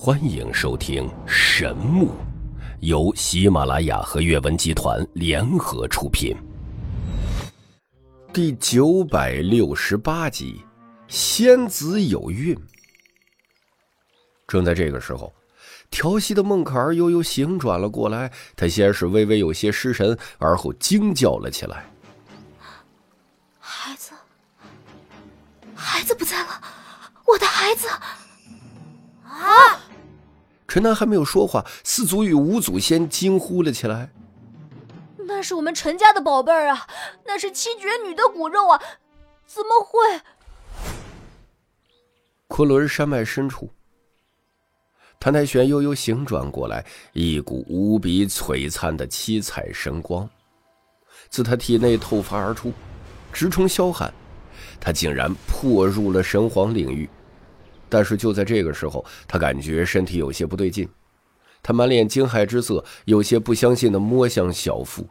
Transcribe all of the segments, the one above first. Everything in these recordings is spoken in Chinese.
欢迎收听《神木》，由喜马拉雅和阅文集团联合出品，第九百六十八集《仙子有孕》。正在这个时候，调戏的孟可儿悠悠醒转了过来，她先是微微有些失神，而后惊叫了起来：“孩子，孩子不在了，我的孩子！”啊！陈南还没有说话，四祖与五祖先惊呼了起来：“那是我们陈家的宝贝儿啊，那是七绝女的骨肉啊，怎么会？”昆仑山脉深处，谭太玄悠悠醒转过来，一股无比璀璨的七彩神光自他体内透发而出，直冲霄汉，他竟然破入了神皇领域。但是就在这个时候，他感觉身体有些不对劲，他满脸惊骇之色，有些不相信的摸向小腹。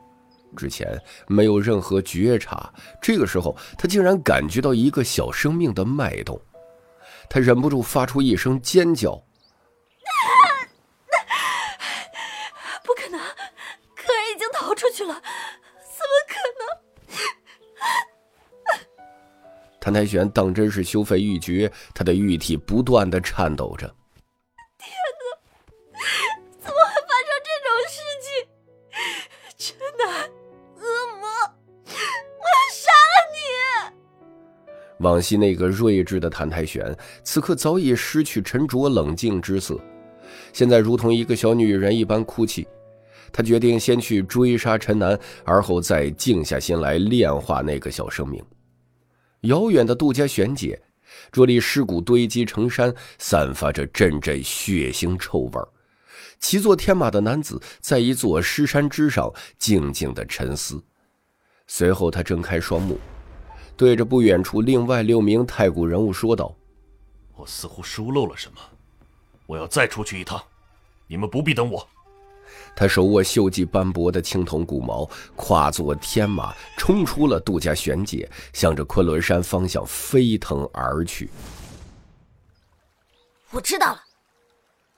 之前没有任何觉察，这个时候他竟然感觉到一个小生命的脉动，他忍不住发出一声尖叫：“不可能，可儿已经逃出去了，谭台玄当真是羞愤欲绝，他的玉体不断的颤抖着。天哪，怎么会发生这种事情？真的，恶魔，我要杀了你！往昔那个睿智的谭台玄，此刻早已失去沉着冷静之色，现在如同一个小女人一般哭泣。他决定先去追杀陈南，而后再静下心来炼化那个小生命。遥远的杜家玄界，这里尸骨堆积成山，散发着阵阵血腥臭味儿骑坐天马的男子在一座尸山之上静静的沉思，随后他睁开双目，对着不远处另外六名太古人物说道：“我似乎疏漏了什么，我要再出去一趟，你们不必等我。”他手握锈迹斑驳的青铜骨矛，跨坐天马，冲出了杜家玄界，向着昆仑山方向飞腾而去。我知道了。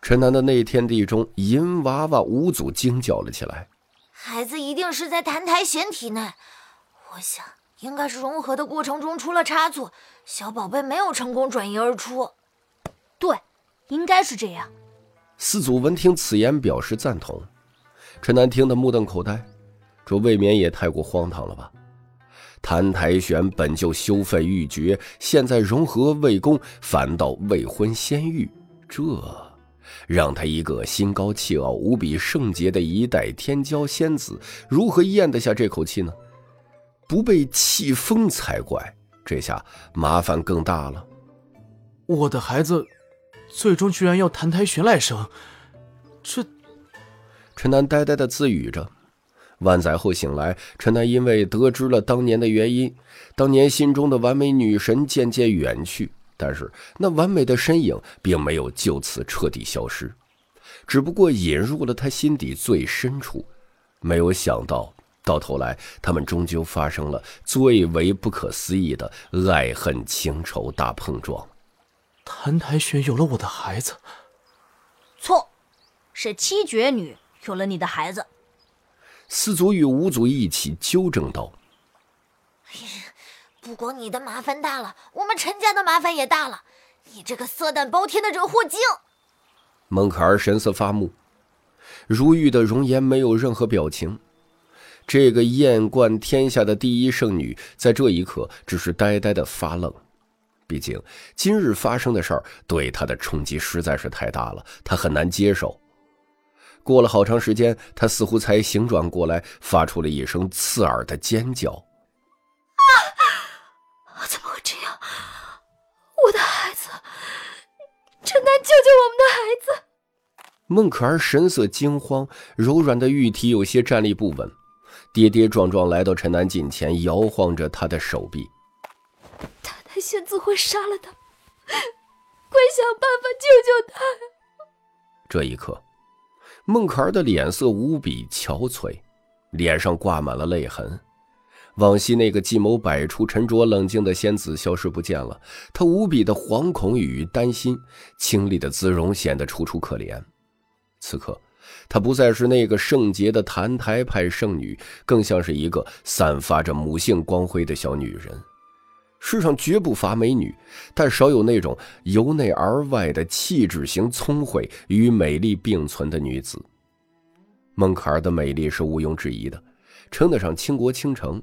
陈楠的内天地中，银娃娃五祖惊叫了起来：“孩子一定是在澹台玄体内，我想应该是融合的过程中出了差错，小宝贝没有成功转移而出。”对，应该是这样。四祖闻听此言，表示赞同。陈南听得目瞪口呆，这未免也太过荒唐了吧？谭台玄本就羞愤欲绝，现在融合未功，反倒未婚先育，这让他一个心高气傲、无比圣洁的一代天骄仙子，如何咽得下这口气呢？不被气疯才怪！这下麻烦更大了。我的孩子，最终居然要谈台玄来生，这……陈南呆呆的自语着。万载后醒来，陈南因为得知了当年的原因，当年心中的完美女神渐渐远去，但是那完美的身影并没有就此彻底消失，只不过引入了他心底最深处。没有想到，到头来他们终究发生了最为不可思议的爱恨情仇大碰撞。谭台雪有了我的孩子，错，是七绝女。有了你的孩子，四祖与五祖一起纠正道：“不光你的麻烦大了，我们陈家的麻烦也大了。你这个色胆包天的惹祸精！”孟可儿神色发木，如玉的容颜没有任何表情。这个艳冠天下的第一圣女，在这一刻只是呆呆的发愣。毕竟今日发生的事儿对他的冲击实在是太大了，他很难接受。过了好长时间，他似乎才醒转过来，发出了一声刺耳的尖叫：“啊！怎么会这样？我的孩子，陈南，救救我们的孩子！”孟可儿神色惊慌，柔软的玉体有些站立不稳，跌跌撞撞来到陈南近前，摇晃着他的手臂：“他仙子会杀了他，快想办法救救他！”这一刻。孟可儿的脸色无比憔悴，脸上挂满了泪痕，往昔那个计谋百出、沉着冷静的仙子消失不见了，他无比的惶恐与担心，清丽的姿容显得楚楚可怜。此刻，她不再是那个圣洁的坛台派圣女，更像是一个散发着母性光辉的小女人。世上绝不乏美女，但少有那种由内而外的气质型聪慧与美丽并存的女子。孟可儿的美丽是毋庸置疑的，称得上倾国倾城。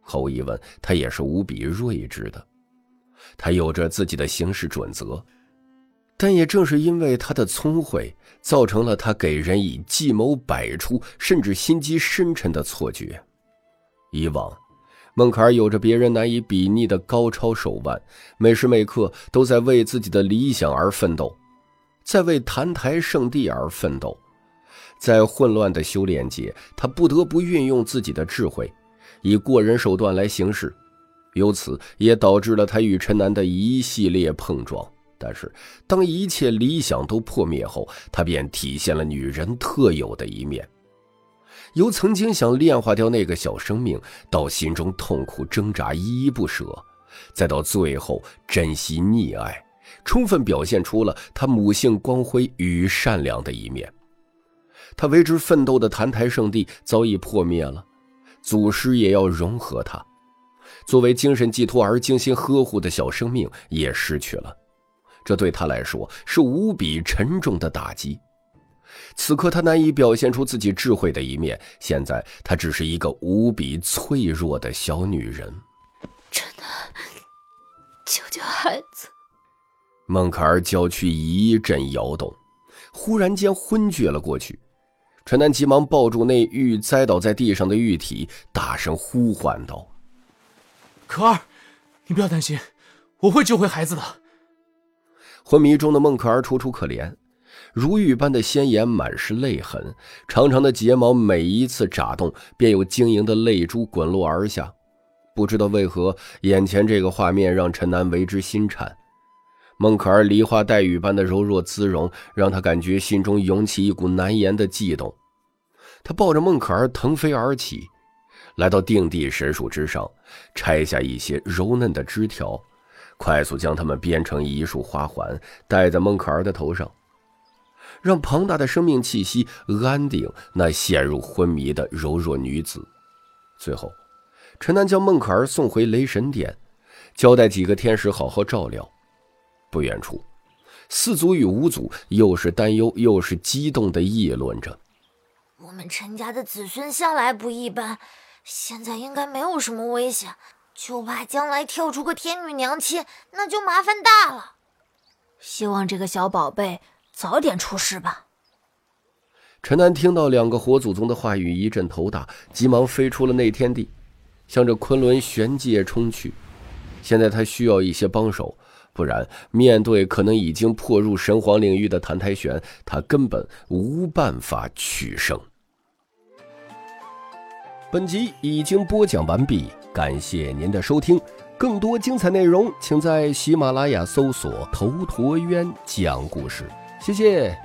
毫无疑问，她也是无比睿智的。她有着自己的行事准则，但也正是因为她的聪慧，造成了她给人以计谋百出，甚至心机深沉的错觉。以往。孟凯儿有着别人难以比拟的高超手腕，每时每刻都在为自己的理想而奋斗，在为坛台圣地而奋斗。在混乱的修炼界，他不得不运用自己的智慧，以过人手段来行事，由此也导致了他与陈南的一系列碰撞。但是，当一切理想都破灭后，他便体现了女人特有的一面。由曾经想炼化掉那个小生命，到心中痛苦挣扎、依依不舍，再到最后珍惜溺爱，充分表现出了他母性光辉与善良的一面。他为之奋斗的坛台圣地早已破灭了，祖师也要融合他，作为精神寄托而精心呵护的小生命也失去了，这对他来说是无比沉重的打击。此刻，他难以表现出自己智慧的一面。现在，她只是一个无比脆弱的小女人。真的，救救孩子！孟可儿娇躯一阵摇动，忽然间昏厥了过去。陈楠急忙抱住那玉栽倒在地上的玉体，大声呼唤道：“可儿，你不要担心，我会救回孩子的。”昏迷中的孟可儿楚楚可怜。如玉般的鲜颜满是泪痕，长长的睫毛每一次眨动，便有晶莹的泪珠滚落而下。不知道为何，眼前这个画面让陈南为之心颤。孟可儿梨花带雨般的柔弱姿容，让他感觉心中涌起一股难言的悸动。他抱着孟可儿腾飞而起，来到定地神树之上，拆下一些柔嫩的枝条，快速将它们编成一束花环，戴在孟可儿的头上。让庞大的生命气息安定那陷入昏迷的柔弱女子。最后，陈南将孟可儿送回雷神殿，交代几个天使好好照料。不远处，四祖与五祖又是担忧又是激动的议论着：“我们陈家的子孙向来不一般，现在应该没有什么危险，就怕将来跳出个天女娘亲，那就麻烦大了。希望这个小宝贝。”早点出事吧。陈南听到两个火祖宗的话语，一阵头大，急忙飞出了内天地，向着昆仑玄界冲去。现在他需要一些帮手，不然面对可能已经破入神皇领域的谭台玄，他根本无办法取胜。本集已经播讲完毕，感谢您的收听。更多精彩内容，请在喜马拉雅搜索“头陀渊讲故事”。谢谢。